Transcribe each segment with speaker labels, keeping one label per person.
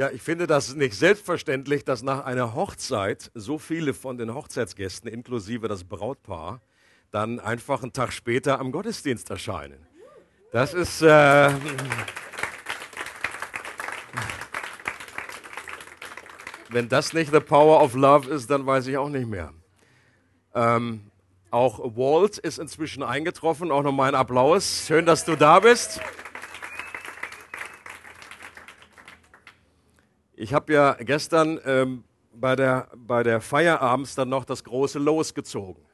Speaker 1: Ja, ich finde das nicht selbstverständlich, dass nach einer Hochzeit so viele von den Hochzeitsgästen, inklusive das Brautpaar, dann einfach einen Tag später am Gottesdienst erscheinen. Das ist. Äh, wenn das nicht the power of love ist, dann weiß ich auch nicht mehr. Ähm, auch Walt ist inzwischen eingetroffen. Auch nochmal ein Applaus. Schön, dass du da bist. Ich habe ja gestern ähm, bei, der, bei der Feier dann noch das große Los gezogen.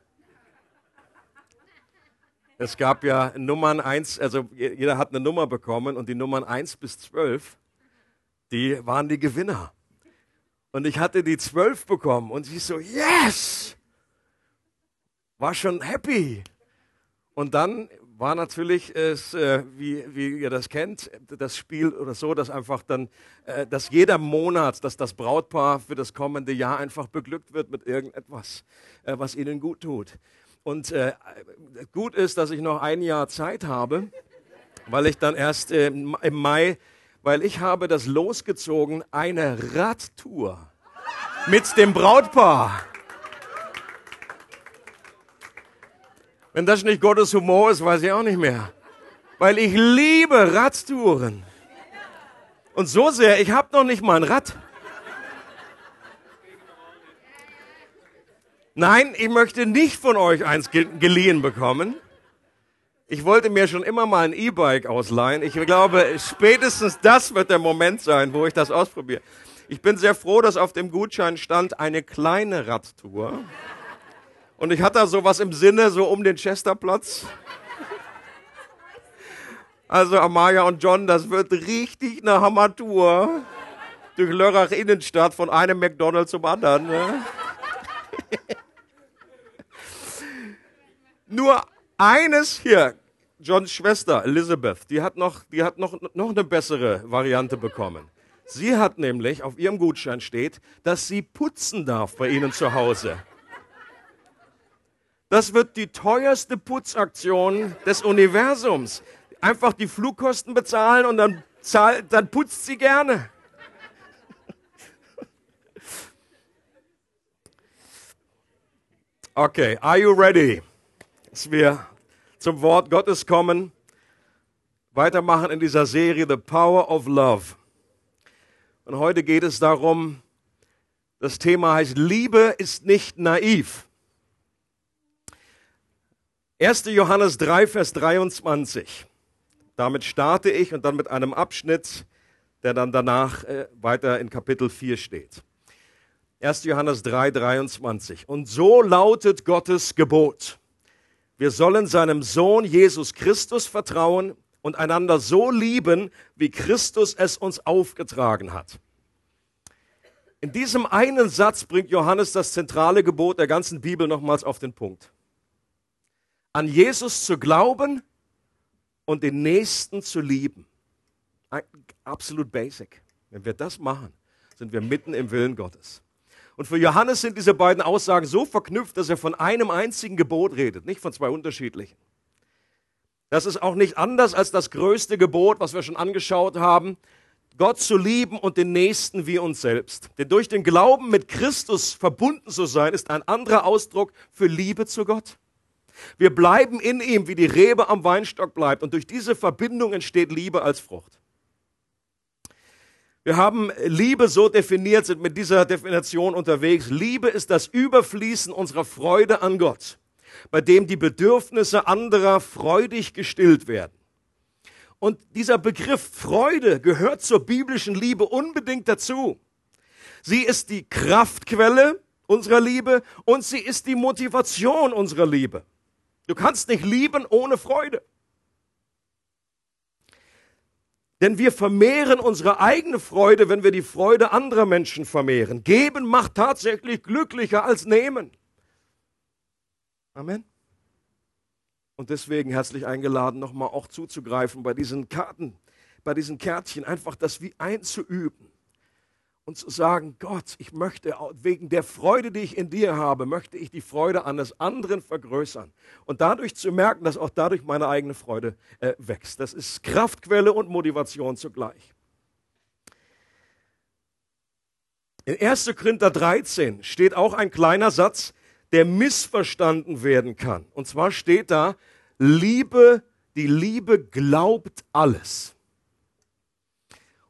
Speaker 1: Es gab ja Nummern 1, also jeder hat eine Nummer bekommen und die Nummern 1 bis 12, die waren die Gewinner. Und ich hatte die 12 bekommen und ich so, yes! War schon happy. Und dann war natürlich es, äh, wie, wie ihr das kennt, das Spiel oder so, dass einfach dann, äh, dass jeder Monat, dass das Brautpaar für das kommende Jahr einfach beglückt wird mit irgendetwas, äh, was ihnen gut tut. Und äh, gut ist, dass ich noch ein Jahr Zeit habe, weil ich dann erst äh, im Mai, weil ich habe das losgezogen, eine Radtour mit dem Brautpaar. Wenn das nicht Gottes Humor ist, weiß ich auch nicht mehr. Weil ich liebe Radtouren. Und so sehr, ich habe noch nicht mal ein Rad. Nein, ich möchte nicht von euch eins geliehen bekommen. Ich wollte mir schon immer mal ein E-Bike ausleihen. Ich glaube, spätestens das wird der Moment sein, wo ich das ausprobiere. Ich bin sehr froh, dass auf dem Gutschein stand eine kleine Radtour. Und ich hatte sowas im Sinne, so um den Chesterplatz. Also Amaya und John, das wird richtig eine Hammertour. Durch Lörrach Innenstadt von einem McDonald's zum anderen. Ne? Nur eines hier, Johns Schwester Elizabeth, die hat noch, die hat noch, noch eine bessere Variante bekommen. Sie hat nämlich, auf ihrem Gutschein steht, dass sie putzen darf bei ihnen zu Hause. Das wird die teuerste Putzaktion des Universums. Einfach die Flugkosten bezahlen und dann, zahlt, dann putzt sie gerne. Okay, are you ready? Dass wir zum Wort Gottes kommen, weitermachen in dieser Serie The Power of Love. Und heute geht es darum, das Thema heißt, Liebe ist nicht naiv. 1. Johannes 3, Vers 23. Damit starte ich und dann mit einem Abschnitt, der dann danach äh, weiter in Kapitel 4 steht. 1. Johannes 3, 23. Und so lautet Gottes Gebot. Wir sollen seinem Sohn Jesus Christus vertrauen und einander so lieben, wie Christus es uns aufgetragen hat. In diesem einen Satz bringt Johannes das zentrale Gebot der ganzen Bibel nochmals auf den Punkt an Jesus zu glauben und den Nächsten zu lieben. Absolut basic. Wenn wir das machen, sind wir mitten im Willen Gottes. Und für Johannes sind diese beiden Aussagen so verknüpft, dass er von einem einzigen Gebot redet, nicht von zwei unterschiedlichen. Das ist auch nicht anders als das größte Gebot, was wir schon angeschaut haben, Gott zu lieben und den Nächsten wie uns selbst. Denn durch den Glauben mit Christus verbunden zu sein, ist ein anderer Ausdruck für Liebe zu Gott. Wir bleiben in ihm, wie die Rebe am Weinstock bleibt. Und durch diese Verbindung entsteht Liebe als Frucht. Wir haben Liebe so definiert, sind mit dieser Definition unterwegs. Liebe ist das Überfließen unserer Freude an Gott, bei dem die Bedürfnisse anderer freudig gestillt werden. Und dieser Begriff Freude gehört zur biblischen Liebe unbedingt dazu. Sie ist die Kraftquelle unserer Liebe und sie ist die Motivation unserer Liebe. Du kannst nicht lieben ohne Freude. Denn wir vermehren unsere eigene Freude, wenn wir die Freude anderer Menschen vermehren. Geben macht tatsächlich glücklicher als nehmen. Amen. Und deswegen herzlich eingeladen, nochmal auch zuzugreifen bei diesen Karten, bei diesen Kärtchen, einfach das wie einzuüben und zu sagen, Gott, ich möchte wegen der Freude, die ich in dir habe, möchte ich die Freude eines anderen vergrößern. Und dadurch zu merken, dass auch dadurch meine eigene Freude äh, wächst. Das ist Kraftquelle und Motivation zugleich. In 1. Korinther 13 steht auch ein kleiner Satz, der missverstanden werden kann. Und zwar steht da, Liebe, die Liebe glaubt alles.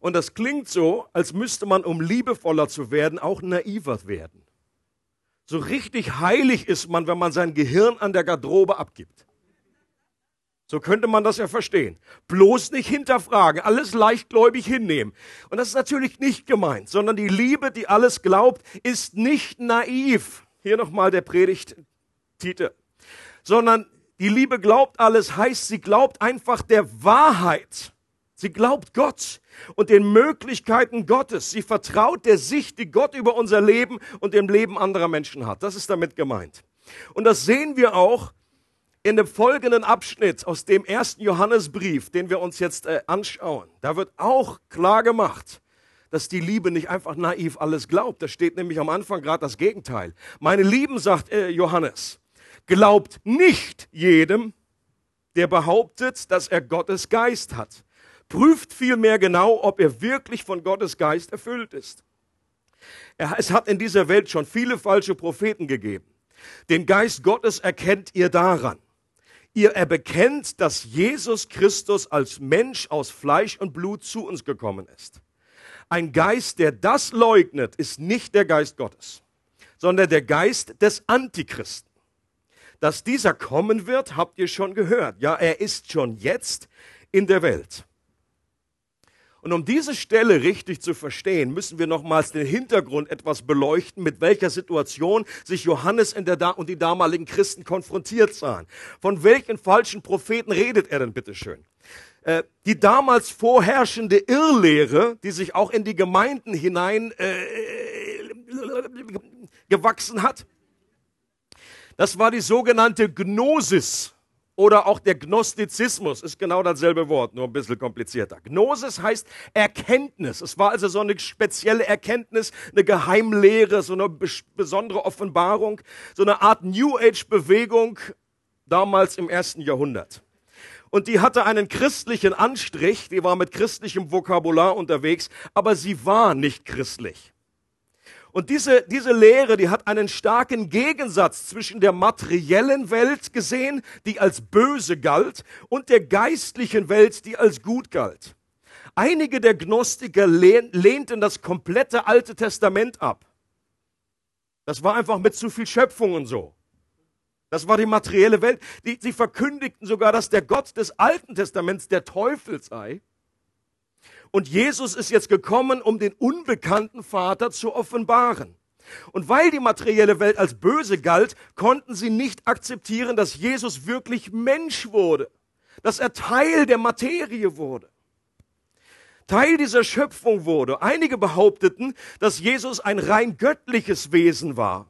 Speaker 1: Und das klingt so, als müsste man, um liebevoller zu werden, auch naiver werden. So richtig heilig ist man, wenn man sein Gehirn an der Garderobe abgibt. So könnte man das ja verstehen. Bloß nicht hinterfragen, alles leichtgläubig hinnehmen. Und das ist natürlich nicht gemeint, sondern die Liebe, die alles glaubt, ist nicht naiv. Hier nochmal der Predigttitel. Sondern die Liebe glaubt alles, heißt, sie glaubt einfach der Wahrheit. Sie glaubt Gott und den Möglichkeiten Gottes. Sie vertraut der Sicht, die Gott über unser Leben und dem Leben anderer Menschen hat. Das ist damit gemeint. Und das sehen wir auch in dem folgenden Abschnitt aus dem ersten Johannesbrief, den wir uns jetzt äh, anschauen, da wird auch klar gemacht, dass die Liebe nicht einfach naiv alles glaubt. Da steht nämlich am Anfang gerade das Gegenteil. Meine Lieben, sagt äh, Johannes, glaubt nicht jedem, der behauptet, dass er Gottes Geist hat. Prüft vielmehr genau, ob er wirklich von Gottes Geist erfüllt ist. Es hat in dieser Welt schon viele falsche Propheten gegeben. Den Geist Gottes erkennt ihr daran, ihr er bekennt, dass Jesus Christus als Mensch aus Fleisch und Blut zu uns gekommen ist. Ein Geist, der das leugnet, ist nicht der Geist Gottes, sondern der Geist des Antichristen. Dass dieser kommen wird, habt ihr schon gehört. Ja, er ist schon jetzt in der Welt. Und um diese Stelle richtig zu verstehen, müssen wir nochmals den Hintergrund etwas beleuchten, mit welcher Situation sich Johannes und die damaligen Christen konfrontiert sahen. Von welchen falschen Propheten redet er denn bitteschön? Äh, die damals vorherrschende Irrlehre, die sich auch in die Gemeinden hinein äh, gewachsen hat, das war die sogenannte Gnosis oder auch der Gnostizismus ist genau dasselbe Wort, nur ein bisschen komplizierter. Gnosis heißt Erkenntnis. Es war also so eine spezielle Erkenntnis, eine Geheimlehre, so eine besondere Offenbarung, so eine Art New Age Bewegung damals im ersten Jahrhundert. Und die hatte einen christlichen Anstrich, die war mit christlichem Vokabular unterwegs, aber sie war nicht christlich. Und diese, diese Lehre, die hat einen starken Gegensatz zwischen der materiellen Welt gesehen, die als böse galt, und der geistlichen Welt, die als gut galt. Einige der Gnostiker lehnten das komplette Alte Testament ab. Das war einfach mit zu viel Schöpfung und so. Das war die materielle Welt. Die, sie verkündigten sogar, dass der Gott des Alten Testaments der Teufel sei. Und Jesus ist jetzt gekommen, um den unbekannten Vater zu offenbaren. Und weil die materielle Welt als böse galt, konnten sie nicht akzeptieren, dass Jesus wirklich Mensch wurde, dass er Teil der Materie wurde. Teil dieser Schöpfung wurde. Einige behaupteten, dass Jesus ein rein göttliches Wesen war,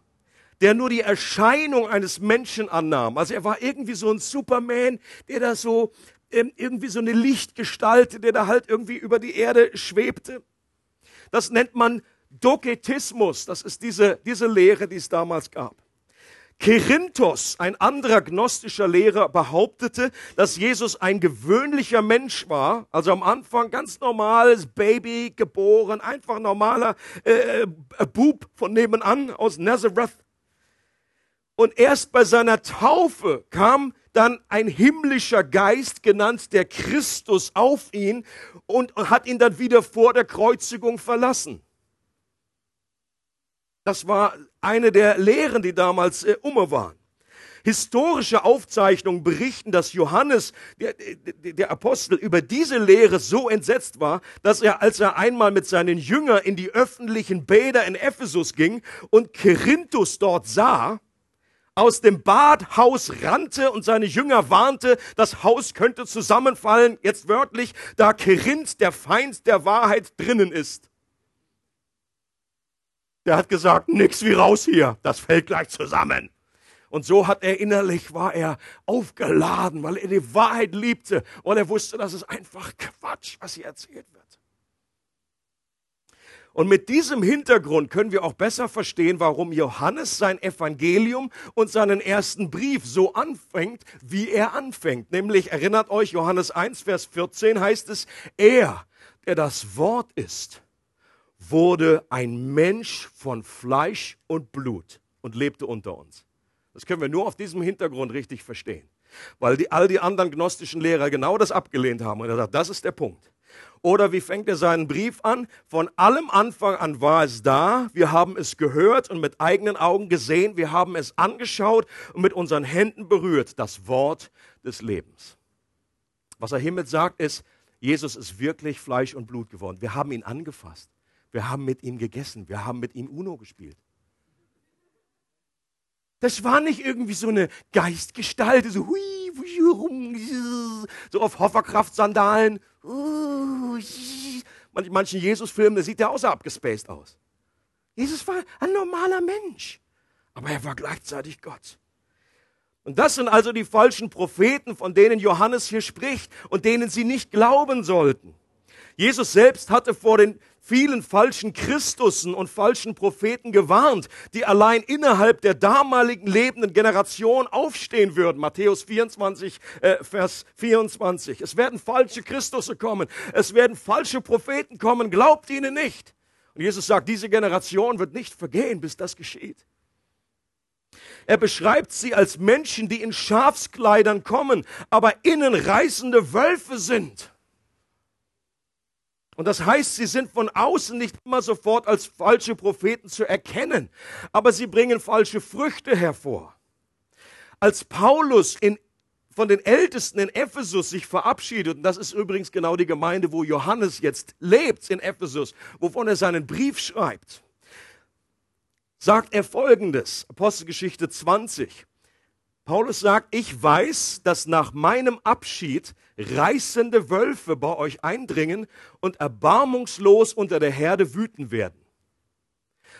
Speaker 1: der nur die Erscheinung eines Menschen annahm. Also er war irgendwie so ein Superman, der da so irgendwie so eine Lichtgestalt, der da halt irgendwie über die Erde schwebte. Das nennt man Doketismus. Das ist diese, diese Lehre, die es damals gab. Kerinthos, ein anderer gnostischer Lehrer, behauptete, dass Jesus ein gewöhnlicher Mensch war, also am Anfang ganz normales Baby geboren, einfach normaler äh, äh Bub von nebenan aus Nazareth. Und erst bei seiner Taufe kam dann ein himmlischer Geist, genannt der Christus, auf ihn und hat ihn dann wieder vor der Kreuzigung verlassen. Das war eine der Lehren, die damals äh, umme waren. Historische Aufzeichnungen berichten, dass Johannes, der, der, Apostel, über diese Lehre so entsetzt war, dass er, als er einmal mit seinen Jüngern in die öffentlichen Bäder in Ephesus ging und Kerinthus dort sah, aus dem Badhaus rannte und seine Jünger warnte, das Haus könnte zusammenfallen, jetzt wörtlich, da Kerinth, der Feind der Wahrheit, drinnen ist. Der hat gesagt, nix wie raus hier, das fällt gleich zusammen. Und so hat er innerlich, war er aufgeladen, weil er die Wahrheit liebte, weil er wusste, dass es einfach Quatsch, was hier erzählt wird. Und mit diesem Hintergrund können wir auch besser verstehen, warum Johannes sein Evangelium und seinen ersten Brief so anfängt, wie er anfängt. Nämlich, erinnert euch, Johannes 1, Vers 14 heißt es, er, der das Wort ist, wurde ein Mensch von Fleisch und Blut und lebte unter uns. Das können wir nur auf diesem Hintergrund richtig verstehen. Weil die, all die anderen gnostischen Lehrer genau das abgelehnt haben. Und er sagt, das ist der Punkt. Oder wie fängt er seinen Brief an? Von allem Anfang an war es da. Wir haben es gehört und mit eigenen Augen gesehen. Wir haben es angeschaut und mit unseren Händen berührt. Das Wort des Lebens. Was er hiermit sagt, ist, Jesus ist wirklich Fleisch und Blut geworden. Wir haben ihn angefasst. Wir haben mit ihm gegessen. Wir haben mit ihm Uno gespielt. Das war nicht irgendwie so eine Geistgestalt, so hui, so auf Hoverkraft-Sandalen. Manchen Jesus-Filmen, der sieht ja außer abgespaced aus. Jesus war ein normaler Mensch, aber er war gleichzeitig Gott. Und das sind also die falschen Propheten, von denen Johannes hier spricht und denen sie nicht glauben sollten. Jesus selbst hatte vor den vielen falschen Christussen und falschen Propheten gewarnt, die allein innerhalb der damaligen lebenden Generation aufstehen würden. Matthäus 24, äh, Vers 24. Es werden falsche Christusse kommen. Es werden falsche Propheten kommen. Glaubt ihnen nicht. Und Jesus sagt, diese Generation wird nicht vergehen, bis das geschieht. Er beschreibt sie als Menschen, die in Schafskleidern kommen, aber innen reißende Wölfe sind. Und das heißt, sie sind von außen nicht immer sofort als falsche Propheten zu erkennen, aber sie bringen falsche Früchte hervor. Als Paulus in, von den Ältesten in Ephesus sich verabschiedet, und das ist übrigens genau die Gemeinde, wo Johannes jetzt lebt in Ephesus, wovon er seinen Brief schreibt, sagt er folgendes, Apostelgeschichte 20. Paulus sagt, ich weiß, dass nach meinem Abschied reißende Wölfe bei euch eindringen und erbarmungslos unter der Herde wüten werden.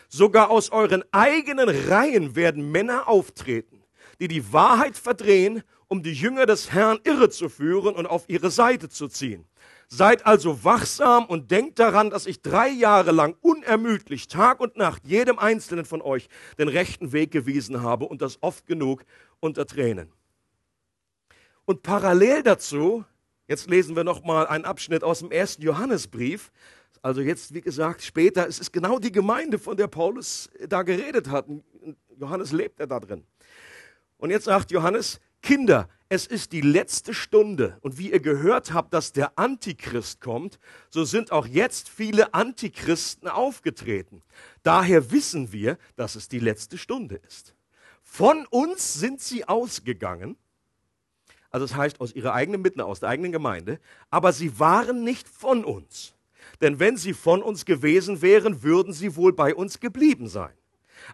Speaker 1: Sogar aus euren eigenen Reihen werden Männer auftreten, die die Wahrheit verdrehen, um die Jünger des Herrn irre zu führen und auf ihre Seite zu ziehen. Seid also wachsam und denkt daran, dass ich drei Jahre lang unermüdlich Tag und Nacht jedem Einzelnen von euch den rechten Weg gewiesen habe und das oft genug unter Tränen. Und parallel dazu, jetzt lesen wir nochmal einen Abschnitt aus dem ersten Johannesbrief. Also jetzt, wie gesagt, später, es ist genau die Gemeinde, von der Paulus da geredet hat. Johannes lebt er da drin. Und jetzt sagt Johannes, Kinder, es ist die letzte Stunde und wie ihr gehört habt, dass der Antichrist kommt, so sind auch jetzt viele Antichristen aufgetreten. Daher wissen wir, dass es die letzte Stunde ist. Von uns sind sie ausgegangen, also das heißt aus ihrer eigenen Mitte, aus der eigenen Gemeinde, aber sie waren nicht von uns. Denn wenn sie von uns gewesen wären, würden sie wohl bei uns geblieben sein.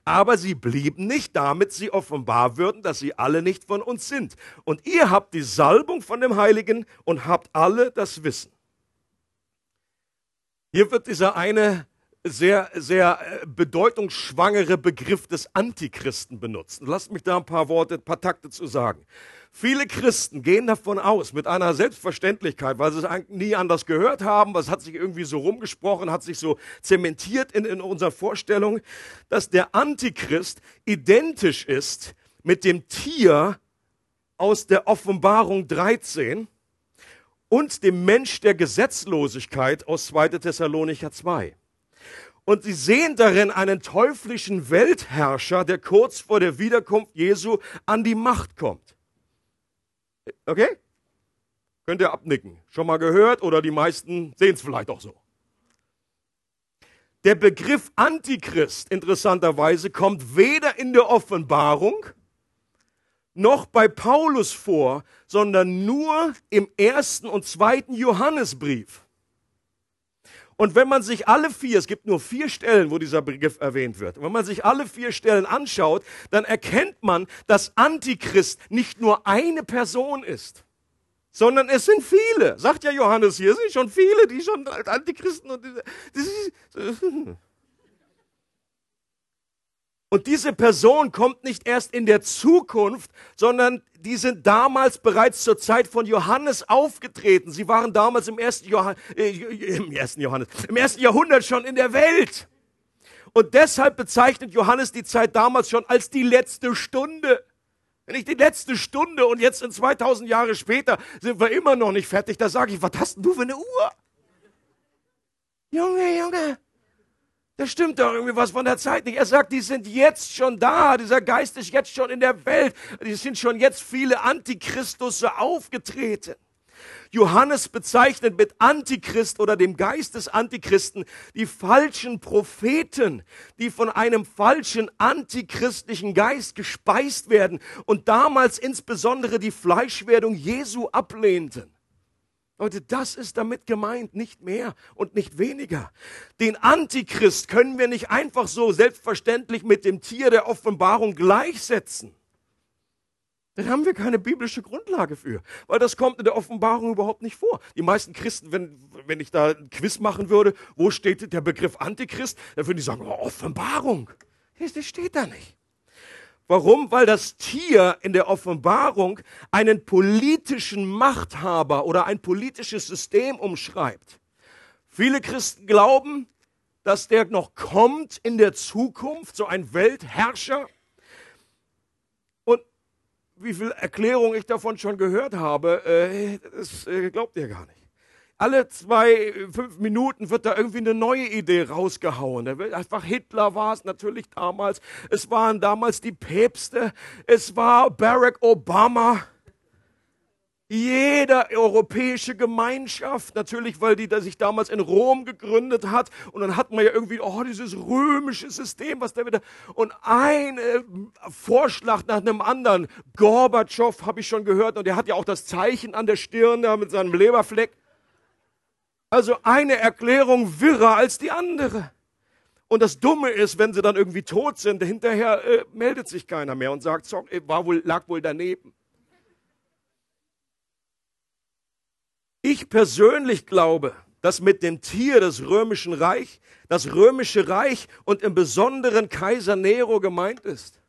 Speaker 1: Aber sie blieben nicht, damit sie offenbar würden, dass sie alle nicht von uns sind. Und ihr habt die Salbung von dem Heiligen und habt alle das Wissen. Hier wird dieser eine sehr, sehr äh, bedeutungsschwangere Begriff des Antichristen benutzt. Lasst mich da ein paar Worte, ein paar Takte zu sagen. Viele Christen gehen davon aus, mit einer Selbstverständlichkeit, weil sie es nie anders gehört haben, was hat sich irgendwie so rumgesprochen, hat sich so zementiert in, in unserer Vorstellung, dass der Antichrist identisch ist mit dem Tier aus der Offenbarung 13 und dem Mensch der Gesetzlosigkeit aus 2. Thessalonicher 2. Und sie sehen darin einen teuflischen Weltherrscher, der kurz vor der Wiederkunft Jesu an die Macht kommt. Okay? Könnt ihr abnicken. Schon mal gehört oder die meisten sehen es vielleicht auch so. Der Begriff Antichrist, interessanterweise, kommt weder in der Offenbarung noch bei Paulus vor, sondern nur im ersten und zweiten Johannesbrief. Und wenn man sich alle vier, es gibt nur vier Stellen, wo dieser Begriff erwähnt wird, wenn man sich alle vier Stellen anschaut, dann erkennt man, dass Antichrist nicht nur eine Person ist, sondern es sind viele. Sagt ja Johannes hier, es sind schon viele, die schon Antichristen und und diese Person kommt nicht erst in der Zukunft, sondern die sind damals bereits zur Zeit von Johannes aufgetreten. Sie waren damals im ersten, Johann, äh, im ersten Johannes, im ersten Jahrhundert schon in der Welt. Und deshalb bezeichnet Johannes die Zeit damals schon als die letzte Stunde. Wenn ich die letzte Stunde und jetzt in 2000 Jahre später sind wir immer noch nicht fertig, da sage ich, was hast denn du für eine Uhr? Junge, Junge, Da stimmt doch irgendwie was von der Zeit nicht. Er sagt, die sind jetzt schon da. Dieser Geist ist jetzt schon in der Welt. Die sind schon jetzt viele Antichristusse aufgetreten. Johannes bezeichnet mit Antichrist oder dem Geist des Antichristen die falschen Propheten, die von einem falschen antichristlichen Geist gespeist werden und damals insbesondere die Fleischwerdung Jesu ablehnten. Leute, das ist damit gemeint, nicht mehr und nicht weniger. Den Antichrist können wir nicht einfach so selbstverständlich mit dem Tier der Offenbarung gleichsetzen. Dann haben wir keine biblische Grundlage für, weil das kommt in der Offenbarung überhaupt nicht vor. Die meisten Christen, wenn, wenn ich da ein Quiz machen würde, wo steht der Begriff Antichrist, dann würden die sagen, oh, Offenbarung. Das steht da nicht. Warum? Weil das Tier in der Offenbarung einen politischen Machthaber oder ein politisches System umschreibt. Viele Christen glauben, dass der noch kommt in der Zukunft, so ein Weltherrscher. Und wie viel Erklärung ich davon schon gehört habe, äh, das äh, glaubt ihr gar nicht alle zwei, fünf Minuten wird da irgendwie eine neue Idee rausgehauen. Einfach Hitler war es natürlich damals. Es waren damals die Päpste. Es war Barack Obama. Jeder europäische Gemeinschaft, natürlich, weil die da sich damals in Rom gegründet hat. Und dann hat man ja irgendwie, oh, dieses römische System, was da wieder. Und ein äh, Vorschlag nach einem anderen. Gorbatschow habe ich schon gehört. Und der hat ja auch das Zeichen an der Stirn da mit seinem Leberfleck. Also eine Erklärung wirrer als die andere. Und das Dumme ist, wenn sie dann irgendwie tot sind, hinterher äh, meldet sich keiner mehr und sagt, sorry, war wohl, lag wohl daneben. Ich persönlich glaube, dass mit dem Tier des römischen Reich das römische Reich und im Besonderen Kaiser Nero gemeint ist.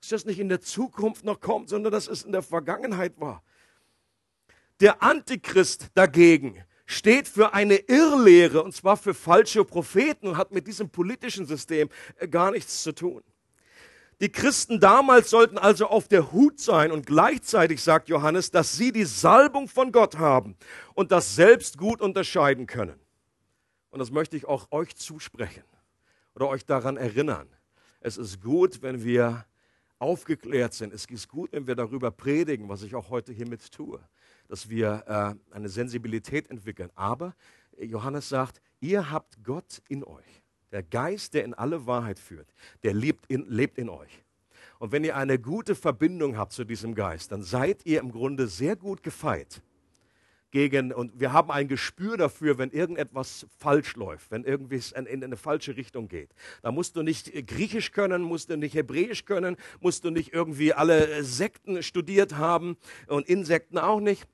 Speaker 1: Dass das nicht in der Zukunft noch kommt, sondern dass es in der Vergangenheit war. Der Antichrist dagegen steht für eine Irrlehre und zwar für falsche Propheten und hat mit diesem politischen System äh, gar nichts zu tun. Die Christen damals sollten also auf der Hut sein und gleichzeitig sagt Johannes, dass sie die Salbung von Gott haben und das selbst gut unterscheiden können. Und das möchte ich auch euch zusprechen oder euch daran erinnern. Es ist gut, wenn wir aufgeklärt sind. Es ist gut, wenn wir darüber predigen, was ich auch heute hiermit tue dass wir äh, eine Sensibilität entwickeln. Aber Johannes sagt, ihr habt Gott in euch. Der Geist, der in alle Wahrheit führt, der lebt in, lebt in euch. Und wenn ihr eine gute Verbindung habt zu diesem Geist, dann seid ihr im Grunde sehr gut gefeit gegen, und wir haben ein Gespür dafür, wenn irgendetwas falsch läuft, wenn irgendwie es in, in eine falsche Richtung geht. Da musst du nicht Griechisch können, musst du nicht Hebräisch können, musst du nicht irgendwie alle Sekten studiert haben und Insekten auch nicht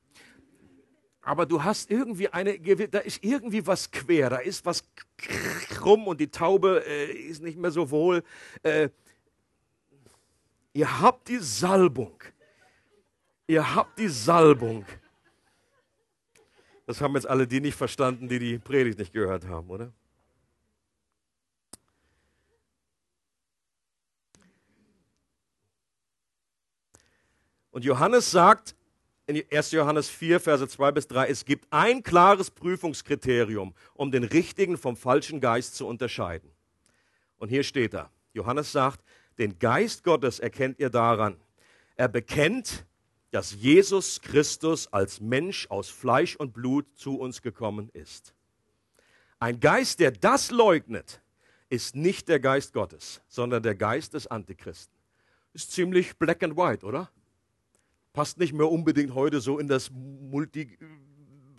Speaker 1: aber du hast irgendwie eine, da ist irgendwie was quer, da ist was krumm und die Taube äh, ist nicht mehr so wohl. Äh, ihr habt die Salbung. Ihr habt die Salbung. Das haben jetzt alle die nicht verstanden, die die Predigt nicht gehört haben, oder? Und Johannes sagt, in 1. Johannes 4, Verse 2 bis 3, es gibt ein klares Prüfungskriterium, um den richtigen vom falschen Geist zu unterscheiden. Und hier steht da, Johannes sagt, den Geist Gottes erkennt ihr daran. Er bekennt, dass Jesus Christus als Mensch aus Fleisch und Blut zu uns gekommen ist. Ein Geist, der das leugnet, ist nicht der Geist Gottes, sondern der Geist des Antichristen. Ist ziemlich black and white, oder? Passt nicht mehr unbedingt heute so in das multi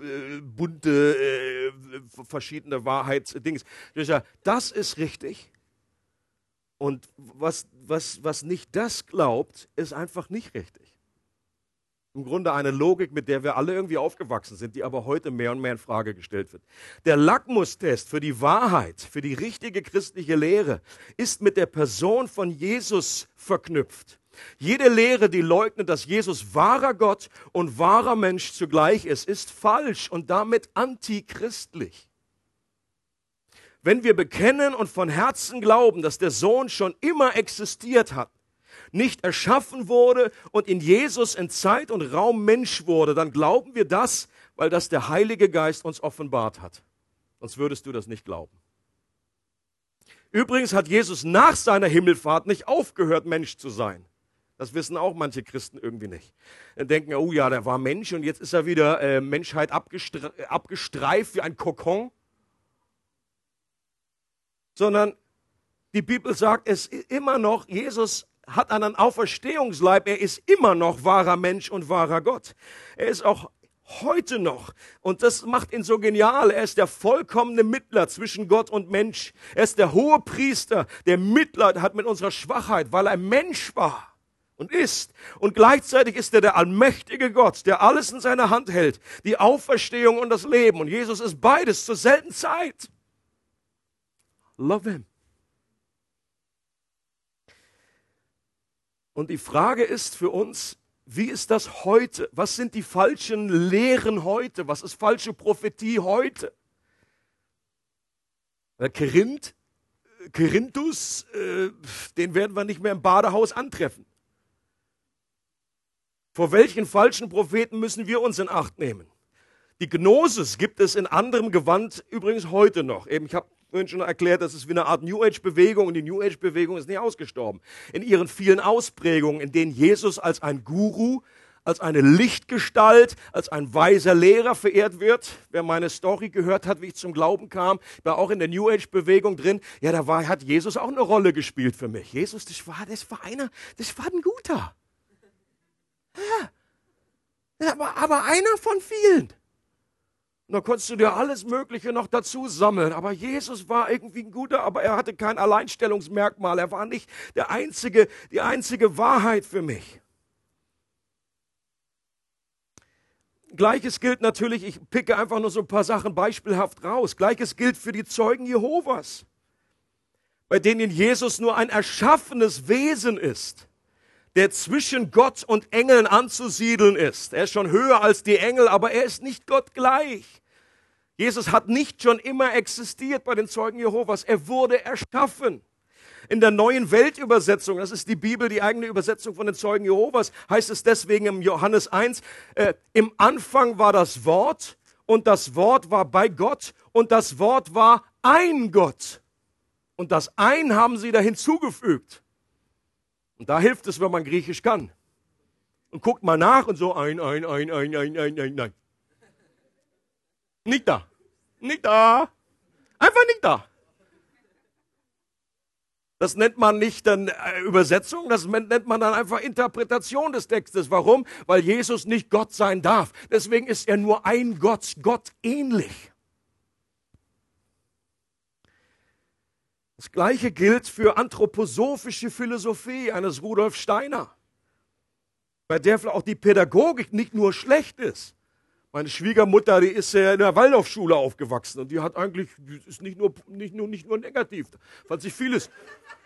Speaker 1: äh, bunte äh, verschiedene Wahrheitsdings. Das ist richtig. Und was, was, was nicht das glaubt, ist einfach nicht richtig. Im Grunde eine Logik, mit der wir alle irgendwie aufgewachsen sind, die aber heute mehr und mehr in Frage gestellt wird. Der Lackmustest für die Wahrheit, für die richtige christliche Lehre ist mit der Person von Jesus verknüpft. Jede Lehre, die leugnet, dass Jesus wahrer Gott und wahrer Mensch zugleich ist, ist falsch und damit antichristlich. Wenn wir bekennen und von Herzen glauben, dass der Sohn schon immer existiert hat, nicht erschaffen wurde und in Jesus in Zeit und Raum Mensch wurde, dann glauben wir das, weil das der Heilige Geist uns offenbart hat. Sonst würdest du das nicht glauben. Übrigens hat Jesus nach seiner Himmelfahrt nicht aufgehört, Mensch zu sein. Das wissen auch manche Christen irgendwie nicht. Dann denken, oh ja, der war Mensch und jetzt ist er wieder äh, Menschheit abgestre abgestreift wie ein Kokon. Sondern die Bibel sagt, es immer noch, Jesus hat einen Auferstehungsleib, er ist immer noch wahrer Mensch und wahrer Gott. Er ist auch heute noch. Und das macht ihn so genial. Er ist der vollkommene Mittler zwischen Gott und Mensch. Er ist der hohe Priester, der Mitleid hat mit unserer Schwachheit, weil er Mensch war und ist. Und gleichzeitig ist er der allmächtige Gott, der alles in seiner Hand hält. Die Auferstehung und das Leben. Und Jesus ist beides zur selben Zeit. Love him. Und die Frage ist für uns, wie ist das heute? Was sind die falschen Lehren heute? Was ist falsche Prophetie heute? Kerinth, Kerinthus, äh, den werden wir nicht mehr im Badehaus antreffen. Vor welchen falschen Propheten müssen wir uns in Acht nehmen? Die Gnosis gibt es in anderem Gewand übrigens heute noch. Eben, ich habe vorhin schon erklärt, das ist wie eine Art New Age-Bewegung und die New Age-Bewegung ist nicht ausgestorben. In ihren vielen Ausprägungen, in denen Jesus als ein Guru, als eine Lichtgestalt, als ein weiser Lehrer verehrt wird. Wer meine Story gehört hat, wie ich zum Glauben kam, war auch in der New Age-Bewegung drin. Ja, da war, hat Jesus auch eine Rolle gespielt für mich. Jesus, das war, das war einer, das war ein Guter. Ja, aber, aber einer von vielen. Und da konntest du dir alles Mögliche noch dazu sammeln. Aber Jesus war irgendwie ein guter, aber er hatte kein Alleinstellungsmerkmal. Er war nicht der einzige, die einzige Wahrheit für mich. Gleiches gilt natürlich, ich picke einfach nur so ein paar Sachen beispielhaft raus. Gleiches gilt für die Zeugen Jehovas, bei denen Jesus nur ein erschaffenes Wesen ist der zwischen Gott und Engeln anzusiedeln ist. Er ist schon höher als die Engel, aber er ist nicht Gott gleich. Jesus hat nicht schon immer existiert bei den Zeugen Jehovas. Er wurde erschaffen. In der neuen Weltübersetzung, das ist die Bibel, die eigene Übersetzung von den Zeugen Jehovas, heißt es deswegen im Johannes 1, äh, im Anfang war das Wort und das Wort war bei Gott und das Wort war ein Gott. Und das ein haben sie da hinzugefügt. Und da hilft es, wenn man Griechisch kann. Und guckt mal nach und so ein, ein, ein, ein, ein, ein, ein, nein. Nicht da. Nicht da. Einfach nicht da. Das nennt man nicht dann äh, Übersetzung, das nennt man dann einfach Interpretation des Textes. Warum? Weil Jesus nicht Gott sein darf. Deswegen ist er nur ein Gott, Gott ähnlich. Das gleiche gilt für anthroposophische Philosophie eines Rudolf Steiner, bei der auch die Pädagogik nicht nur schlecht ist. Meine Schwiegermutter, die ist ja in der Waldorfschule aufgewachsen und die hat eigentlich, ist nicht nur, nicht nur, nicht nur negativ, fand sich vieles.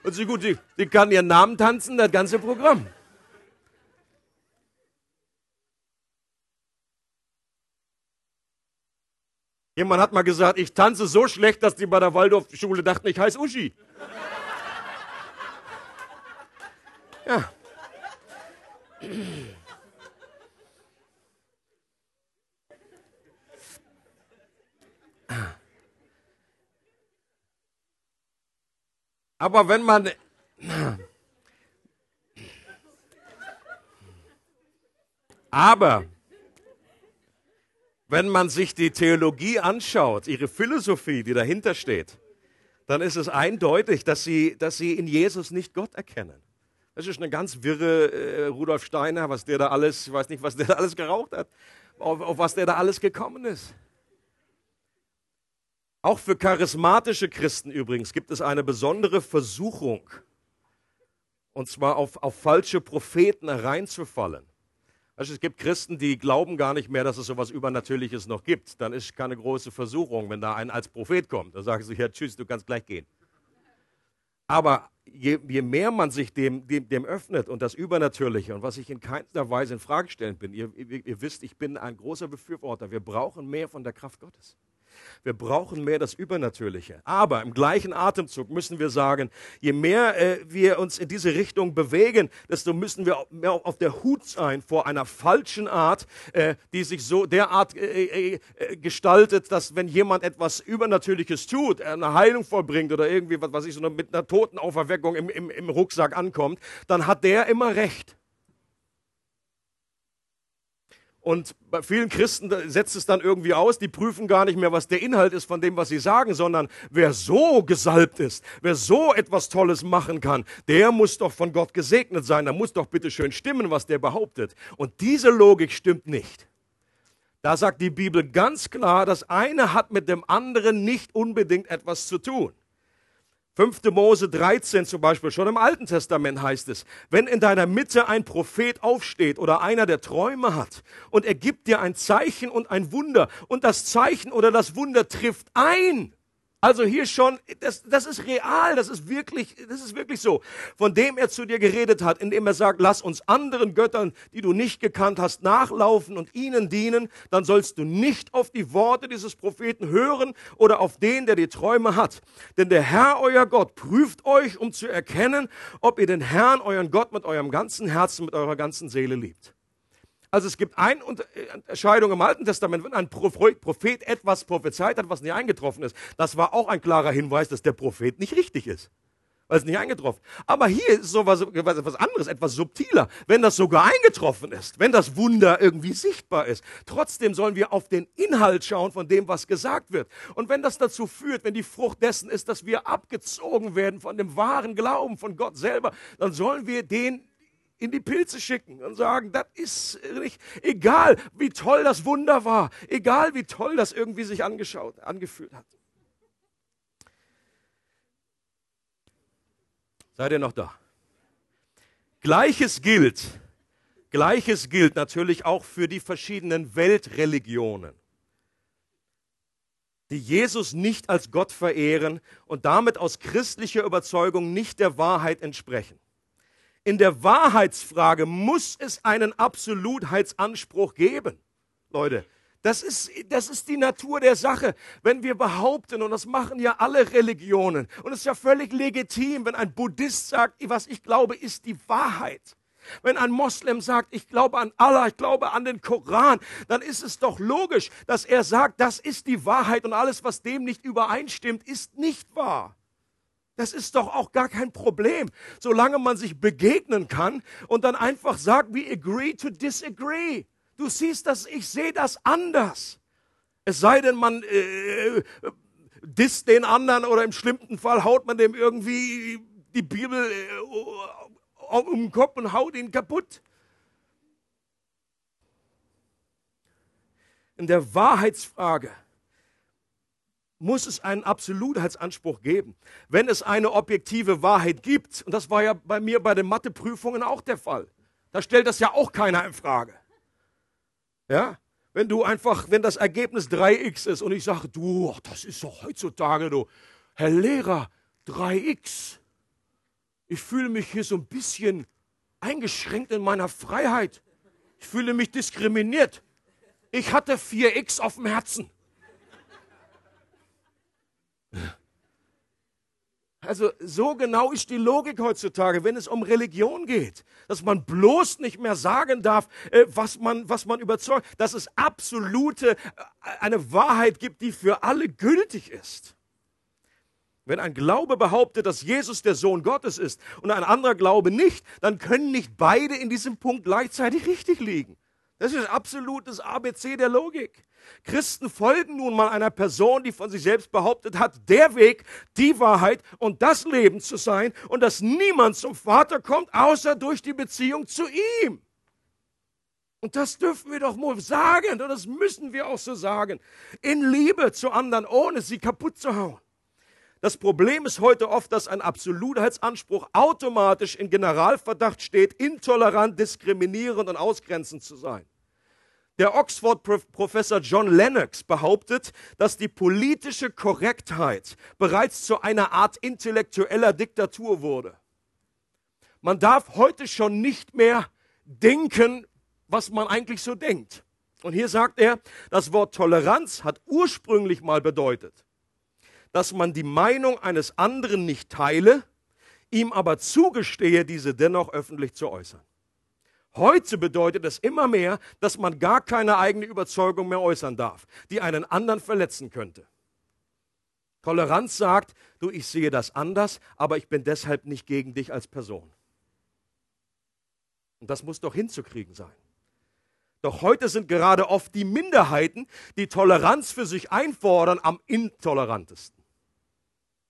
Speaker 1: Und sie gut, die, die kann ihren Namen tanzen, das ganze Programm. Jemand hat mal gesagt, ich tanze so schlecht, dass die bei der Waldorfschule dachten, ich heiße Uschi. Ja. Aber wenn man aber wenn man sich die Theologie anschaut, ihre Philosophie, die dahinter steht, dann ist es eindeutig, dass sie, dass sie in Jesus nicht Gott erkennen. Das ist eine ganz wirre äh, Rudolf Steiner, was der da alles, ich weiß nicht, was der da alles geraucht hat, auf, auf was der da alles gekommen ist. Auch für charismatische Christen übrigens gibt es eine besondere Versuchung, und zwar auf, auf falsche Propheten hereinzufallen. Also es gibt Christen, die glauben gar nicht mehr, dass es so etwas Übernatürliches noch gibt. Dann ist keine große Versuchung, wenn da ein als Prophet kommt. Dann sagen sie, ja, tschüss, du kannst gleich gehen. Aber je, je mehr man sich dem, dem, dem, öffnet und das Übernatürliche und was ich in keinster Weise in Frage stellen bin, ihr, ihr, ihr wisst, ich bin ein großer Befürworter. Wir brauchen mehr von der Kraft Gottes. Wir brauchen mehr das Übernatürliche. Aber im gleichen Atemzug müssen wir sagen, je mehr äh, wir uns in diese Richtung bewegen, desto müssen wir mehr auf der Hut sein vor einer falschen Art, äh, die sich so derart äh, äh, äh gestaltet, dass wenn jemand etwas Übernatürliches tut, eine Heilung vollbringt oder irgendwie, was weiß ich, so mit einer Totenauferweckung im, im, im Rucksack ankommt, dann hat der immer recht. Und bei vielen Christen setzt es dann irgendwie aus, die prüfen gar nicht mehr, was der Inhalt ist von dem, was sie sagen, sondern wer so gesalbt ist, wer so etwas Tolles machen kann, der muss doch von Gott gesegnet sein, da muss doch bitte schön stimmen, was der behauptet. Und diese Logik stimmt nicht. Da sagt die Bibel ganz klar, das eine hat mit dem anderen nicht unbedingt etwas zu tun. 5. Mose 13 zum Beispiel, schon im Alten Testament heißt es, wenn in deiner Mitte ein Prophet aufsteht oder einer, der Träume hat und er gibt dir ein Zeichen und ein Wunder und das Zeichen oder das Wunder trifft ein, also hier schon, das, das ist real, das ist wirklich, das ist wirklich so. Von dem er zu dir geredet hat, indem er sagt, lass uns anderen Göttern, die du nicht gekannt hast, nachlaufen und ihnen dienen, dann sollst du nicht auf die Worte dieses Propheten hören oder auf den, der die Träume hat. Denn der Herr, euer Gott, prüft euch, um zu erkennen, ob ihr den Herrn, euren Gott, mit eurem ganzen Herzen, mit eurer ganzen Seele liebt. Also es gibt eine Unterscheidung im Alten Testament, wenn ein Prophet etwas prophezeit hat, was nicht eingetroffen ist. Das war auch ein klarer Hinweis, dass der Prophet nicht richtig ist. Weil es nicht eingetroffen. Aber hier ist sowas etwas anderes, etwas subtiler. Wenn das sogar eingetroffen ist, wenn das Wunder irgendwie sichtbar ist, trotzdem sollen wir auf den Inhalt schauen von dem, was gesagt wird. Und wenn das dazu führt, wenn die Frucht dessen ist, dass wir abgezogen werden von dem wahren Glauben von Gott selber, dann sollen wir den in die Pilze schicken und sagen, das ist nicht, egal wie toll das Wunder war, egal wie toll das irgendwie sich angeschaut, angefühlt hat. Seid ihr noch da? Gleiches gilt, gleiches gilt natürlich auch für die verschiedenen Weltreligionen, die Jesus nicht als Gott verehren und damit aus christlicher Überzeugung nicht der Wahrheit entsprechen in der Wahrheitsfrage muss es einen Absolutheitsanspruch geben. Leute, das ist, das ist die Natur der Sache. Wenn wir behaupten, und das machen ja alle Religionen, und es ist ja völlig legitim, wenn ein Buddhist sagt, was ich glaube, ist die Wahrheit. Wenn ein Moslem sagt, ich glaube an Allah, ich glaube an den Koran, dann ist es doch logisch, dass er sagt, das ist die Wahrheit und alles, was dem nicht übereinstimmt, ist nicht wahr. Das ist doch auch gar kein Problem, solange man sich begegnen kann und dann einfach sagt, we agree to disagree. Du siehst das, ich sehe das anders. Es sei denn, man äh, disst den anderen oder im schlimmsten Fall haut man dem irgendwie die Bibel äh, um den Kopf und haut ihn kaputt. In der Wahrheitsfrage muss es einen Absolutheitsanspruch geben. Wenn es eine objektive Wahrheit gibt, und das war ja bei mir bei den Matheprüfungen auch der Fall, da stellt das ja auch keiner in Frage. Ja? Wenn du einfach, wenn das Ergebnis 3x ist und ich sage, du, das ist doch heutzutage, du, Herr Lehrer, 3x. Ich fühle mich hier so ein bisschen eingeschränkt in meiner Freiheit. Ich fühle mich diskriminiert. Ich hatte 4x auf dem Herzen. Also so genau ist die Logik heutzutage, wenn es um Religion geht, dass man bloß nicht mehr sagen darf, äh, was man, was man überzeugt, dass es absolute, äh, eine Wahrheit gibt, die für alle gültig ist. Wenn ein Glaube behauptet, dass Jesus der Sohn Gottes ist und ein anderer Glaube nicht, dann können nicht beide in diesem Punkt gleichzeitig richtig liegen. Das ist absolutes ABC der Logik. Christen folgen nun mal einer Person, die von sich selbst behauptet hat, der Weg, die Wahrheit und das Leben zu sein und dass niemand zum Vater kommt, außer durch die Beziehung zu ihm. Und das dürfen wir doch mal sagen, und das müssen wir auch so sagen, in Liebe zu anderen, ohne sie kaputt zu hauen. Das Problem ist heute oft, dass ein Absolutheitsanspruch automatisch in Generalverdacht steht, intolerant, diskriminierend und ausgrenzend zu sein. Der Oxford-Professor John Lennox behauptet, dass die politische Korrektheit bereits zu einer Art intellektueller Diktatur wurde. Man darf heute schon nicht mehr denken, was man eigentlich so denkt. Und hier sagt er, das Wort Toleranz hat ursprünglich mal bedeutet, dass man die Meinung eines anderen nicht teile, ihm aber zugestehe, diese dennoch öffentlich zu äußern. Heute bedeutet es immer mehr, dass man gar keine eigene Überzeugung mehr äußern darf, die einen anderen verletzen könnte. Toleranz sagt, du, ich sehe das anders, aber ich bin deshalb nicht gegen dich als Person. Und das muss doch hinzukriegen sein. Doch heute sind gerade oft die Minderheiten, die Toleranz für sich einfordern, am intolerantesten.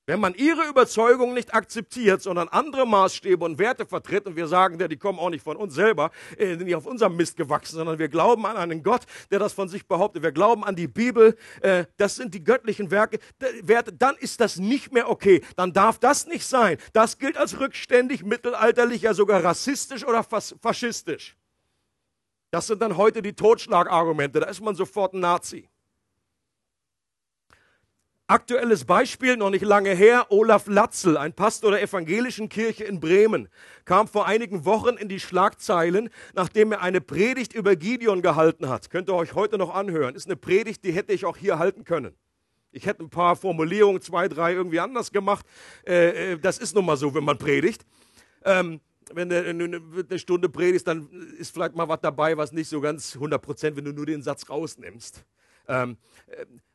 Speaker 1: Wenn man ihre Überzeugung nicht akzeptiert, sondern andere Maßstäbe und Werte vertritt und wir sagen, die kommen auch nicht von uns selber, äh, nicht auf unserem Mist gewachsen, sondern wir glauben an einen Gott, der das von sich behauptet. Wir glauben an die Bibel, äh, das sind die göttlichen Werke, Werte, dann ist das nicht mehr okay. Dann darf das nicht sein. Das gilt als rückständig, mittelalterlich, ja sogar rassistisch oder faschistisch. Das sind dann heute die Totschlagargumente. Da ist man sofort ein Nazi. Aktuelles Beispiel, noch nicht lange her, Olaf Latzel, ein Pastor der evangelischen Kirche in Bremen, kam vor einigen Wochen in die Schlagzeilen, nachdem er eine Predigt über Gideon gehalten hat. Könnt ihr euch heute noch anhören. Ist eine Predigt, die hätte ich auch hier halten können. Ich hätte ein paar Formulierungen, zwei, drei irgendwie anders gemacht. Äh, äh, das ist nun mal so, wenn man predigt. Ähm, wenn du eine Stunde predigst, dann ist vielleicht mal was dabei, was nicht so ganz 100 Prozent, wenn du nur den Satz rausnimmst.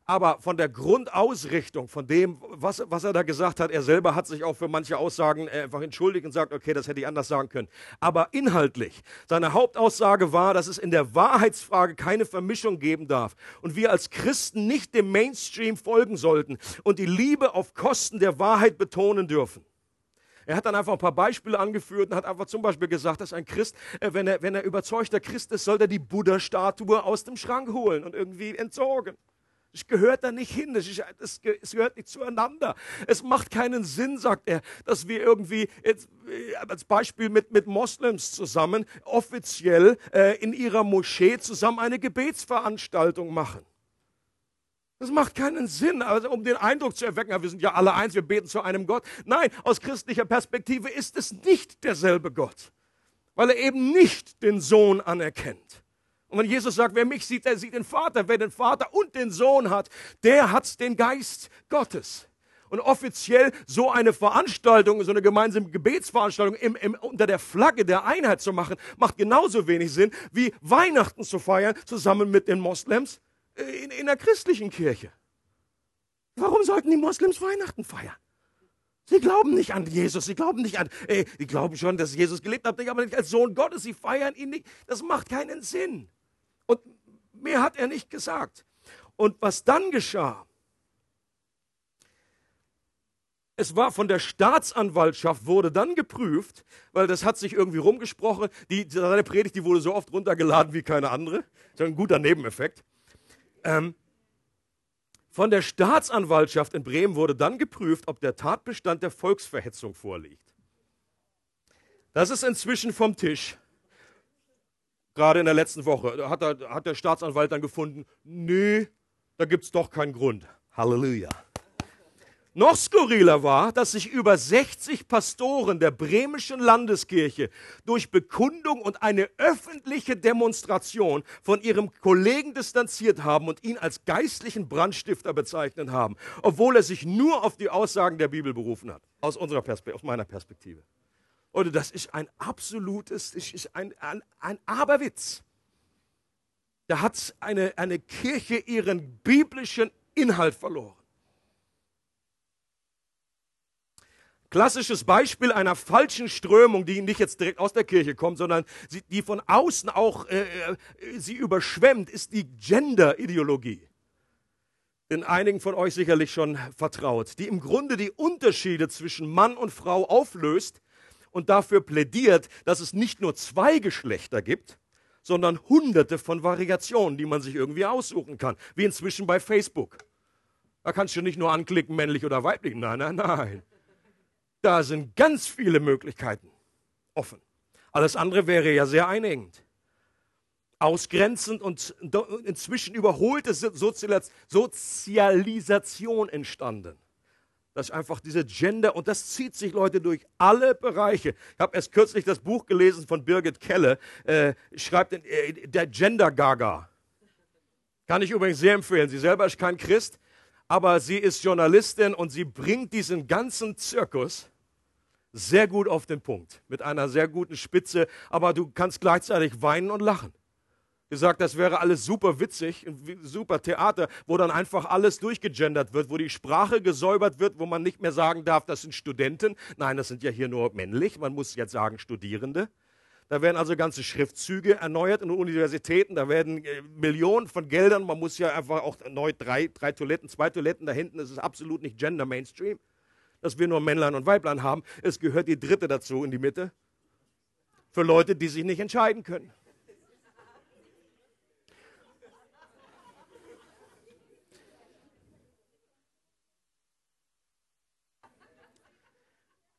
Speaker 1: Aber von der Grundausrichtung, von dem, was, was er da gesagt hat, er selber hat sich auch für manche Aussagen äh, einfach entschuldigt und sagt, okay, das hätte ich anders sagen können. Aber inhaltlich, seine Hauptaussage war, dass es in der Wahrheitsfrage keine Vermischung geben darf und wir als Christen nicht dem Mainstream folgen sollten und die Liebe auf Kosten der Wahrheit betonen dürfen. Er hat dann einfach ein paar Beispiele angeführt und hat einfach zum Beispiel gesagt, dass ein Christ, äh, wenn er, wenn er überzeugter Christ ist, soll er die Buddha-Statue aus dem Schrank holen und irgendwie entsorgen. Es gehört da nicht hin, es, es, es, gehört nicht zueinander. Es macht keinen Sinn, sagt er, dass wir irgendwie jetzt, äh, als Beispiel mit, mit Moslems zusammen offiziell äh, in ihrer Moschee zusammen eine Gebetsveranstaltung machen. Das macht keinen Sinn, also um den Eindruck zu erwecken, wir sind ja alle eins, wir beten zu einem Gott. Nein, aus christlicher Perspektive ist es nicht derselbe Gott, weil er eben nicht den Sohn anerkennt. Und wenn Jesus sagt, wer mich sieht, der sieht den Vater. Wer den Vater und den Sohn hat, der hat den Geist Gottes. Und offiziell so eine Veranstaltung, so eine gemeinsame Gebetsveranstaltung im, im, unter der Flagge der Einheit zu machen, macht genauso wenig Sinn, wie Weihnachten zu feiern, zusammen mit den Moslems äh, in, in der christlichen Kirche. Warum sollten die Moslems Weihnachten feiern? Sie glauben nicht an Jesus, sie glauben nicht an, ey, sie glauben schon, dass Jesus gelebt hat, aber nicht als Sohn Gottes, sie feiern ihn nicht. Das macht keinen Sinn. Und mehr hat er nicht gesagt. Und was dann geschah, es war von der Staatsanwaltschaft, wurde dann geprüft, weil das hat sich irgendwie rumgesprochen. Die, seine Predigt, die wurde so oft runtergeladen wie keine andere. Das ist ein guter Nebeneffekt. Ähm, von der Staatsanwaltschaft in Bremen wurde dann geprüft, ob der Tatbestand der Volksverhetzung vorliegt. Das ist inzwischen vom Tisch gerade in der letzten Woche, hat, er, hat der Staatsanwalt dann gefunden, nee, da gibt es doch keinen Grund. Halleluja. Noch skurriler war, dass sich über 60 Pastoren der bremischen Landeskirche durch Bekundung und eine öffentliche Demonstration von ihrem Kollegen distanziert haben und ihn als geistlichen Brandstifter bezeichnet haben, obwohl er sich nur auf die Aussagen der Bibel berufen hat, aus, unserer Perspektive, aus meiner Perspektive. Oder das ist ein absolutes, das ist ein, ein, ein Aberwitz. Da hat eine, eine Kirche ihren biblischen Inhalt verloren. Klassisches Beispiel einer falschen Strömung, die nicht jetzt direkt aus der Kirche kommt, sondern die von außen auch äh, äh, sie überschwemmt, ist die Gender-Ideologie. In einigen von euch sicherlich schon vertraut, die im Grunde die Unterschiede zwischen Mann und Frau auflöst und dafür plädiert, dass es nicht nur zwei Geschlechter gibt, sondern hunderte von Variationen, die man sich irgendwie aussuchen kann, wie inzwischen bei Facebook. Da kannst du nicht nur anklicken, männlich oder weiblich. Nein, nein, nein. Da sind ganz viele Möglichkeiten offen. Alles andere wäre ja sehr einengend, ausgrenzend und inzwischen überholte Sozialisation entstanden. Das ist einfach diese Gender und das zieht sich Leute durch alle Bereiche. Ich habe erst kürzlich das Buch gelesen von Birgit Kelle, äh, schreibt äh, der Gender Gaga. Kann ich übrigens sehr empfehlen. Sie selber ist kein Christ, aber sie ist Journalistin und sie bringt diesen ganzen Zirkus sehr gut auf den Punkt, mit einer sehr guten Spitze, aber du kannst gleichzeitig weinen und lachen. Gesagt, das wäre alles super witzig, super Theater, wo dann einfach alles durchgegendert wird, wo die Sprache gesäubert wird, wo man nicht mehr sagen darf, das sind Studenten. Nein, das sind ja hier nur männlich, man muss jetzt sagen Studierende. Da werden also ganze Schriftzüge erneuert in den Universitäten. Da werden äh, Millionen von Geldern. Man muss ja einfach auch neu drei, drei Toiletten, zwei Toiletten da hinten. Das ist absolut nicht Gender Mainstream, dass wir nur Männlein und Weiblein haben. Es gehört die dritte dazu in die Mitte. Für Leute, die sich nicht entscheiden können.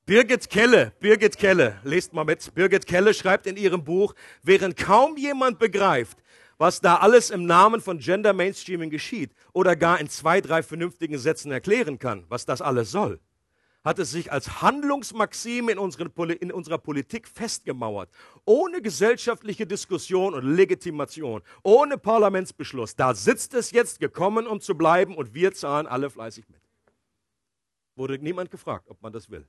Speaker 1: Birgit Kelle, Birgit Kelle, lest mal mit. Birgit Kelle schreibt in ihrem Buch, während kaum jemand begreift, was da alles im Namen von Gender Mainstreaming geschieht oder gar in zwei, drei vernünftigen Sätzen erklären kann, was das alles soll, hat es sich als Handlungsmaxim in, in unserer Politik festgemauert. Ohne gesellschaftliche Diskussion und Legitimation, ohne Parlamentsbeschluss. Da sitzt es jetzt gekommen, um zu bleiben und wir zahlen alle fleißig mit. Wurde niemand gefragt, ob man das will.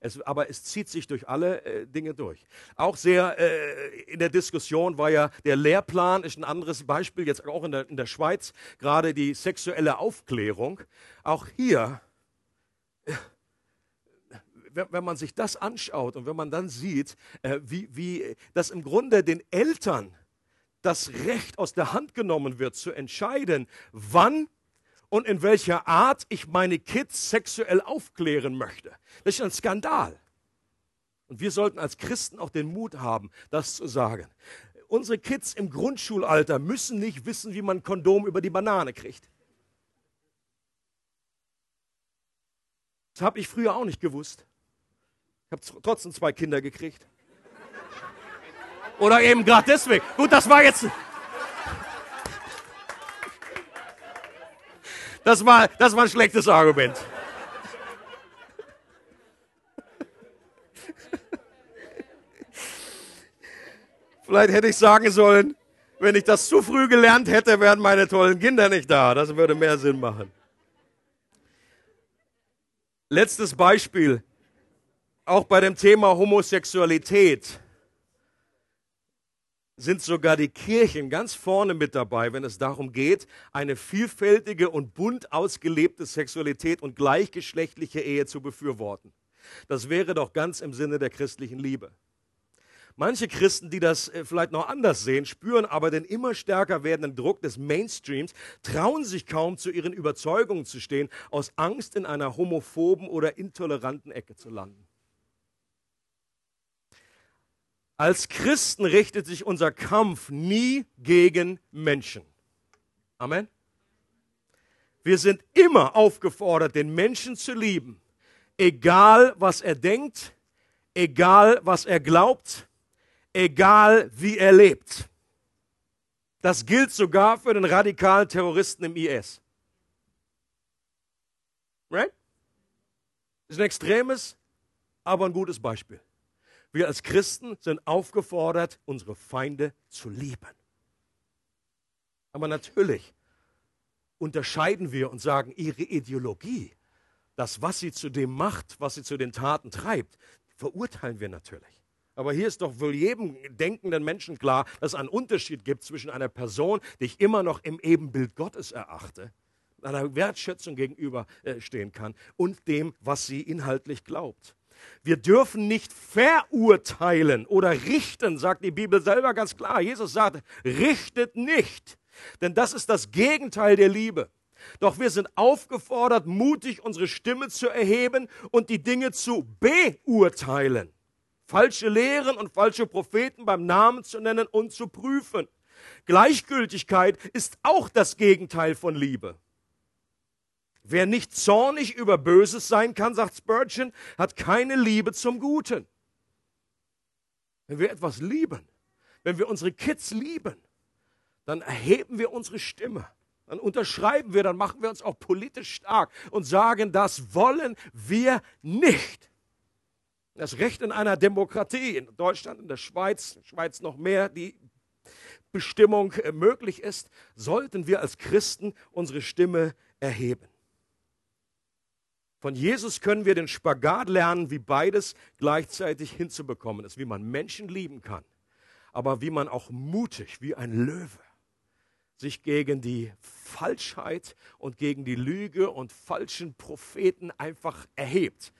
Speaker 1: Es, aber es zieht sich durch alle äh, Dinge durch. Auch sehr äh, in der Diskussion war ja der Lehrplan, ist ein anderes Beispiel, jetzt auch in der, in der Schweiz, gerade die sexuelle Aufklärung. Auch hier, äh, wenn, wenn, man sich das anschaut und wenn man dann sieht, äh, wie, wie das im Grunde den Eltern das Recht aus der Hand genommen wird, zu entscheiden, wann und in welcher Art ich meine Kids sexuell aufklären möchte. Das ist ein Skandal. Und wir sollten als Christen auch den Mut haben, das zu sagen. Unsere Kids im Grundschulalter müssen nicht wissen, wie man ein Kondom über die Banane kriegt. Das habe ich früher auch nicht gewusst. Ich habe trotzdem zwei Kinder gekriegt. Oder eben gerade deswegen. Gut, das war jetzt. Das war, das war ein schlechtes Argument. Vielleicht hätte ich sagen sollen, wenn ich das zu früh gelernt hätte, wären meine tollen Kinder nicht da. Das würde mehr Sinn machen. Letztes Beispiel, auch bei dem Thema Homosexualität sind sogar die Kirchen ganz vorne mit dabei, wenn es darum geht, eine vielfältige und bunt ausgelebte Sexualität und gleichgeschlechtliche Ehe zu befürworten. Das wäre doch ganz im Sinne der christlichen Liebe. Manche Christen, die das äh, vielleicht noch anders sehen, spüren aber den immer stärker werdenden Druck des Mainstreams, trauen sich kaum zu ihren Überzeugungen zu stehen, aus Angst in einer homophoben oder intoleranten Ecke zu landen. Als Christen richtet sich unser Kampf nie gegen Menschen. Amen. Wir sind immer aufgefordert, den Menschen zu lieben, egal was er denkt, egal was er glaubt, egal wie er lebt. Das gilt sogar für den radikalen Terroristen im IS. Right? Ist ein extremes, aber ein gutes Beispiel. Wir als Christen sind aufgefordert, unsere Feinde zu lieben. Aber natürlich unterscheiden wir und sagen, ihre Ideologie, das, was sie zu dem macht, was sie zu den Taten treibt, verurteilen wir natürlich. Aber hier ist doch wohl jedem denkenden Menschen klar, dass es einen Unterschied gibt zwischen einer Person, die ich immer noch im Ebenbild Gottes erachte, einer Wertschätzung gegenüberstehen kann, und dem, was sie inhaltlich glaubt. Wir dürfen nicht verurteilen oder richten, sagt die Bibel selber ganz klar. Jesus sagt, richtet nicht, denn das ist das Gegenteil der Liebe. Doch wir sind aufgefordert, mutig unsere Stimme zu erheben und die Dinge zu beurteilen. Falsche Lehren und falsche Propheten beim Namen zu nennen und zu prüfen. Gleichgültigkeit ist auch das Gegenteil von Liebe. Wer nicht zornig über Böses sein kann, sagt Spurgeon, hat keine Liebe zum Guten. Wenn wir etwas lieben, wenn wir unsere Kids lieben, dann erheben wir unsere Stimme. Dann unterschreiben wir, dann machen wir uns auch politisch stark und sagen, das wollen wir nicht. Das Recht in einer Demokratie, in Deutschland, in der Schweiz, Schweiz noch mehr, die Selbstbestimmung äh, möglich ist, sollten wir als Christen unsere Stimme erheben. Von Jesus können wir den Spagat lernen, wie beides gleichzeitig hinzubekommen ist, wie man Menschen lieben kann, aber wie man auch mutig wie ein Löwe sich gegen die Falschheit und gegen die Lüge und falschen Propheten einfach erhebt.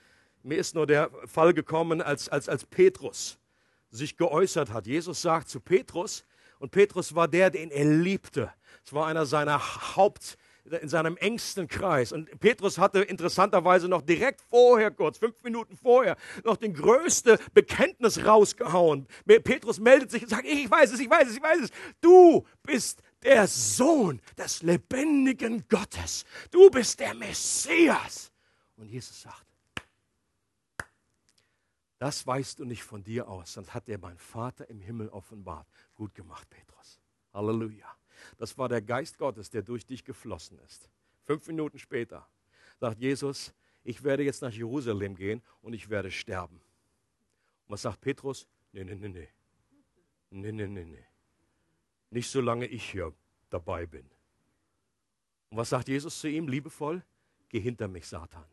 Speaker 1: Mir ist nur der Fall gekommen, als, als, als Petrus sich geäußert hat. Jesus sagt zu Petrus, und Petrus war der, den er liebte. Es war einer seiner Haupt, in seinem engsten Kreis. Und Petrus hatte interessanterweise noch direkt vorher, kurz fünf Minuten vorher, noch den größte Bekenntnis rausgehauen. Petrus meldet sich und sagt, ich weiß es, ich weiß es, ich weiß es. Du bist der Sohn des lebendigen Gottes. Du bist der Messias. Und Jesus sagt, das weißt du nicht von dir aus, sonst hat dir mein Vater im Himmel offenbart. Gut gemacht, Petrus. Halleluja. Das war der Geist Gottes, der durch dich geflossen ist. Fünf Minuten später sagt Jesus, ich werde jetzt nach Jerusalem gehen und ich werde sterben. Und was sagt Petrus? Nee, nee, nee, nee. Nee, nee, nee, nee. Nicht solange ich hier dabei bin. Und was sagt Jesus zu ihm liebevoll? Geh hinter mich, Satan.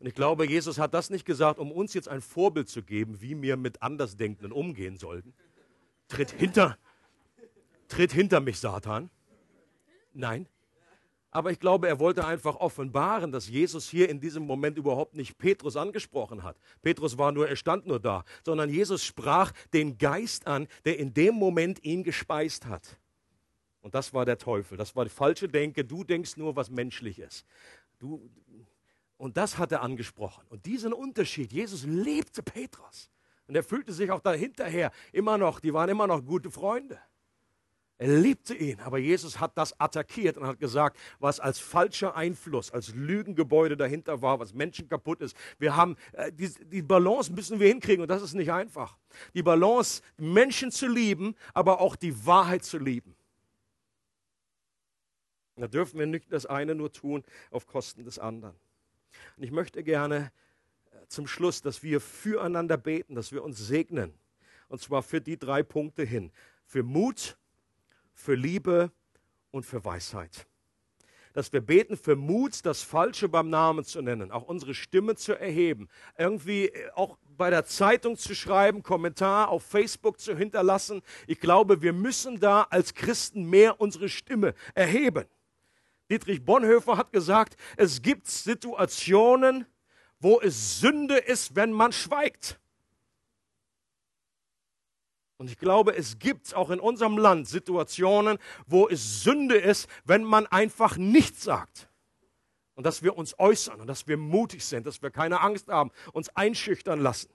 Speaker 1: Und ich glaube, Jesus hat das nicht gesagt, um uns jetzt ein Vorbild zu geben, wie wir mit Andersdenkenden umgehen sollten. Tritt hinter, tritt hinter mich, Satan. Nein. Aber ich glaube, er wollte einfach offenbaren, dass Jesus hier in diesem Moment überhaupt nicht Petrus angesprochen hat. Petrus war nur, er stand nur da, sondern Jesus sprach den Geist an, der in dem Moment ihn gespeist hat. Und das war der Teufel. Das war die falsche Denke. Du denkst nur, was menschlich ist. Du, und das hat er angesprochen. Und diesen Unterschied, Jesus liebte Petrus. Und er fühlte sich auch dahinterher immer noch, die waren immer noch gute Freunde. Er liebte ihn, aber Jesus hat das attackiert und hat gesagt, was als falscher Einfluss, als Lügengebäude dahinter war, was Menschen kaputt ist. Wir haben äh, die, die Balance müssen wir hinkriegen und das ist nicht einfach. Die Balance, Menschen zu lieben, aber auch die Wahrheit zu lieben. Da dürfen wir nicht das eine nur tun auf Kosten des anderen. Und ich möchte gerne äh, zum Schluss, dass wir füreinander beten, dass wir uns segnen. Und zwar für die drei Punkte hin. Für Mut, für Liebe und für Weisheit. Dass wir beten für Mut, das Falsche beim Namen zu nennen, auch unsere Stimme zu erheben, irgendwie äh, auch bei der Zeitung zu schreiben, Kommentar auf Facebook zu hinterlassen. Ich glaube, wir müssen da als Christen mehr unsere Stimme erheben. Dietrich Bonhoeffer hat gesagt, es gibt Situationen, wo es Sünde ist, wenn man schweigt. Und ich glaube, es gibt auch in unserem Land Situationen, wo es Sünde ist, wenn man einfach nichts sagt. Und dass wir uns äußern und dass wir mutig sind, dass wir keine Angst haben, uns einschüchtern lassen.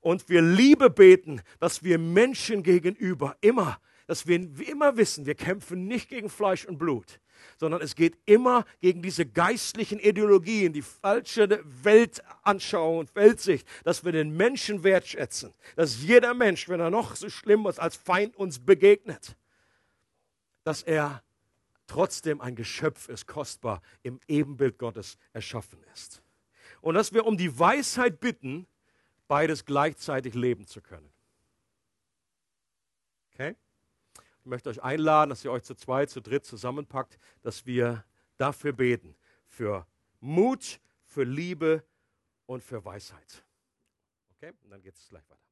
Speaker 1: Und wir Liebe beten, dass wir Menschen gegenüber immer, dass wir immer wissen, wir kämpfen nicht gegen Fleisch und Blut, sondern es geht immer gegen diese geistlichen Ideologien, die falsche Weltanschauung und Weltsicht, dass wir den Menschen wertschätzen, dass jeder Mensch, wenn er noch so schlimm ist, als Feind uns begegnet, dass er trotzdem ein Geschöpf ist, kostbar, im Ebenbild Gottes erschaffen ist. Und dass wir um die Weisheit bitten, beides gleichzeitig leben zu können. Okay? Ich möchte euch einladen, dass ihr euch zu zweit, zu dritt zusammenpackt, dass wir dafür beten. Für Mut, für Liebe und für Weisheit. Okay? Und dann geht es gleich weiter.